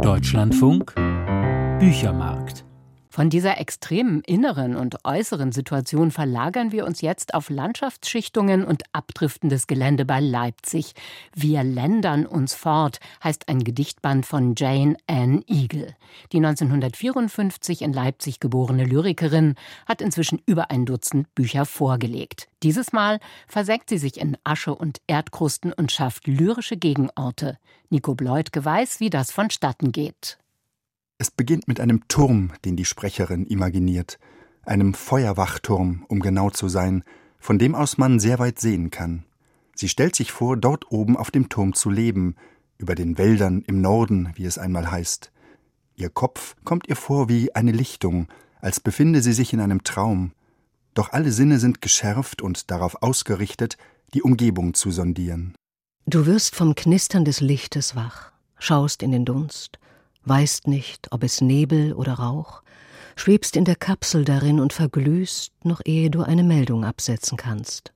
Deutschlandfunk Büchermarkt von dieser extremen inneren und äußeren Situation verlagern wir uns jetzt auf Landschaftsschichtungen und abdriftendes Gelände bei Leipzig. Wir ländern uns fort, heißt ein Gedichtband von Jane Ann Eagle. Die 1954 in Leipzig geborene Lyrikerin hat inzwischen über ein Dutzend Bücher vorgelegt. Dieses Mal versenkt sie sich in Asche und Erdkrusten und schafft lyrische Gegenorte. Nico Bleutke weiß, wie das vonstatten geht. Es beginnt mit einem Turm, den die Sprecherin imaginiert, einem Feuerwachturm, um genau zu sein, von dem aus man sehr weit sehen kann. Sie stellt sich vor, dort oben auf dem Turm zu leben, über den Wäldern im Norden, wie es einmal heißt. Ihr Kopf kommt ihr vor wie eine Lichtung, als befinde sie sich in einem Traum. Doch alle Sinne sind geschärft und darauf ausgerichtet, die Umgebung zu sondieren. Du wirst vom Knistern des Lichtes wach, schaust in den Dunst, weißt nicht, ob es Nebel oder Rauch, schwebst in der Kapsel darin und verglühst, noch ehe du eine Meldung absetzen kannst.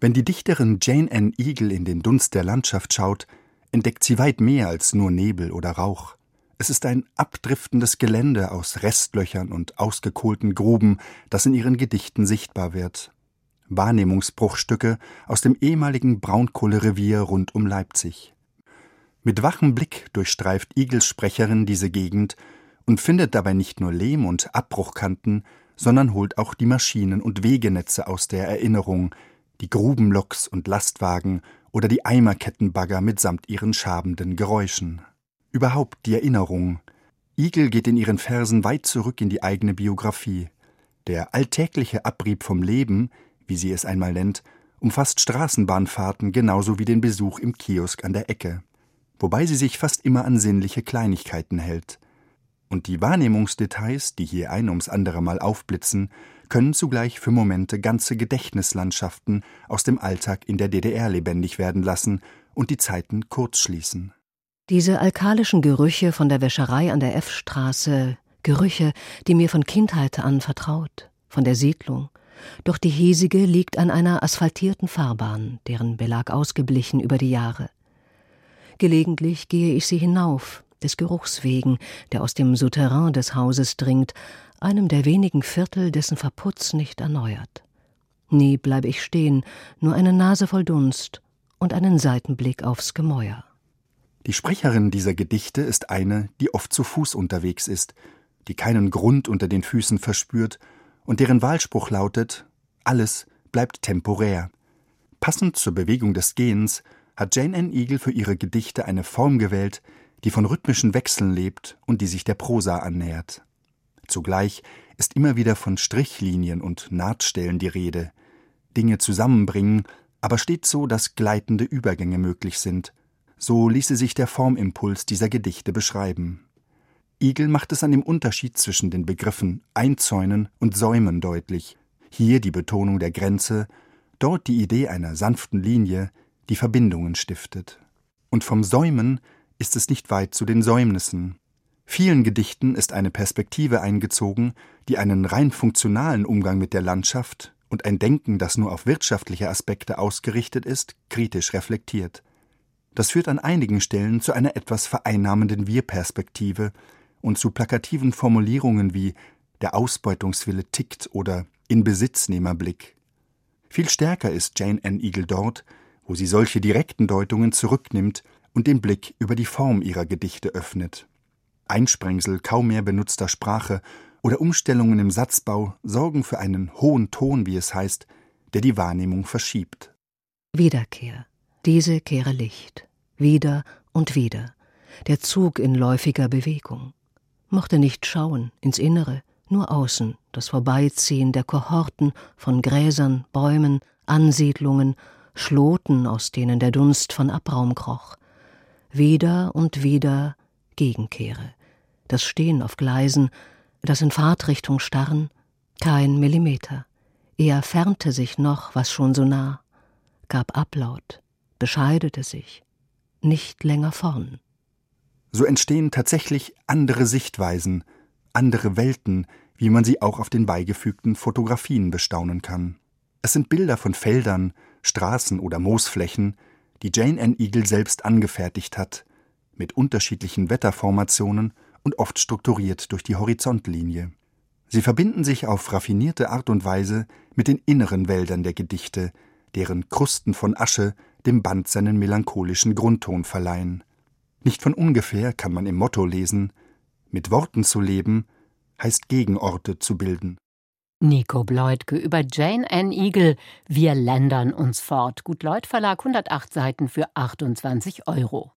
Wenn die Dichterin Jane Ann Eagle in den Dunst der Landschaft schaut, entdeckt sie weit mehr als nur Nebel oder Rauch. Es ist ein abdriftendes Gelände aus Restlöchern und ausgekohlten Gruben, das in ihren Gedichten sichtbar wird. Wahrnehmungsbruchstücke aus dem ehemaligen Braunkohlerevier rund um Leipzig. Mit wachem Blick durchstreift Igels Sprecherin diese Gegend und findet dabei nicht nur Lehm und Abbruchkanten, sondern holt auch die Maschinen und Wegenetze aus der Erinnerung, die Grubenloks und Lastwagen oder die Eimerkettenbagger mitsamt ihren schabenden Geräuschen. Überhaupt die Erinnerung. Igel geht in ihren Versen weit zurück in die eigene Biografie. Der alltägliche Abrieb vom Leben, wie sie es einmal nennt, umfasst Straßenbahnfahrten genauso wie den Besuch im Kiosk an der Ecke wobei sie sich fast immer an sinnliche Kleinigkeiten hält. Und die Wahrnehmungsdetails, die hier ein ums andere Mal aufblitzen, können zugleich für Momente ganze Gedächtnislandschaften aus dem Alltag in der DDR lebendig werden lassen und die Zeiten kurzschließen. Diese alkalischen Gerüche von der Wäscherei an der F-Straße, Gerüche, die mir von Kindheit an vertraut, von der Siedlung. Doch die hiesige liegt an einer asphaltierten Fahrbahn, deren Belag ausgeblichen über die Jahre. Gelegentlich gehe ich sie hinauf, des Geruchs wegen, der aus dem Souterrain des Hauses dringt, einem der wenigen Viertel, dessen Verputz nicht erneuert. Nie bleibe ich stehen, nur eine Nase voll Dunst und einen Seitenblick aufs Gemäuer. Die Sprecherin dieser Gedichte ist eine, die oft zu Fuß unterwegs ist, die keinen Grund unter den Füßen verspürt und deren Wahlspruch lautet Alles bleibt temporär. Passend zur Bewegung des Gehens hat Jane Ann Eagle für ihre Gedichte eine Form gewählt, die von rhythmischen Wechseln lebt und die sich der Prosa annähert. Zugleich ist immer wieder von Strichlinien und Nahtstellen die Rede. Dinge zusammenbringen, aber stets so, dass gleitende Übergänge möglich sind. So ließe sich der Formimpuls dieser Gedichte beschreiben. Igel macht es an dem Unterschied zwischen den Begriffen einzäunen und säumen deutlich. Hier die Betonung der Grenze, dort die Idee einer sanften Linie, die Verbindungen stiftet. Und vom Säumen ist es nicht weit zu den Säumnissen. Vielen Gedichten ist eine Perspektive eingezogen, die einen rein funktionalen Umgang mit der Landschaft und ein Denken, das nur auf wirtschaftliche Aspekte ausgerichtet ist, kritisch reflektiert. Das führt an einigen Stellen zu einer etwas vereinnahmenden Wir-Perspektive und zu plakativen Formulierungen wie der Ausbeutungswille tickt oder Inbesitznehmerblick. Viel stärker ist Jane Ann Eagle dort, wo sie solche direkten Deutungen zurücknimmt und den Blick über die Form ihrer Gedichte öffnet. Einsprengsel kaum mehr benutzter Sprache oder Umstellungen im Satzbau sorgen für einen hohen Ton, wie es heißt, der die Wahrnehmung verschiebt. Wiederkehr. Diese kehre Licht. Wieder und wieder. Der Zug in läufiger Bewegung. Mochte nicht schauen ins Innere, nur außen das Vorbeiziehen der Kohorten von Gräsern, Bäumen, Ansiedlungen Schloten, aus denen der Dunst von Abraum kroch. Wieder und wieder Gegenkehre. Das Stehen auf Gleisen, das in Fahrtrichtung starren, kein Millimeter. Er fernte sich noch, was schon so nah, gab Ablaut, bescheidete sich, nicht länger vorn. So entstehen tatsächlich andere Sichtweisen, andere Welten, wie man sie auch auf den beigefügten Fotografien bestaunen kann. Es sind Bilder von Feldern, Straßen oder Moosflächen, die Jane Ann Eagle selbst angefertigt hat, mit unterschiedlichen Wetterformationen und oft strukturiert durch die Horizontlinie. Sie verbinden sich auf raffinierte Art und Weise mit den inneren Wäldern der Gedichte, deren Krusten von Asche dem Band seinen melancholischen Grundton verleihen. Nicht von ungefähr kann man im Motto lesen Mit Worten zu leben heißt Gegenorte zu bilden. Nico Bleutke über Jane Ann Eagle Wir ländern uns fort. Gut Leut Verlag 108 Seiten für 28 Euro.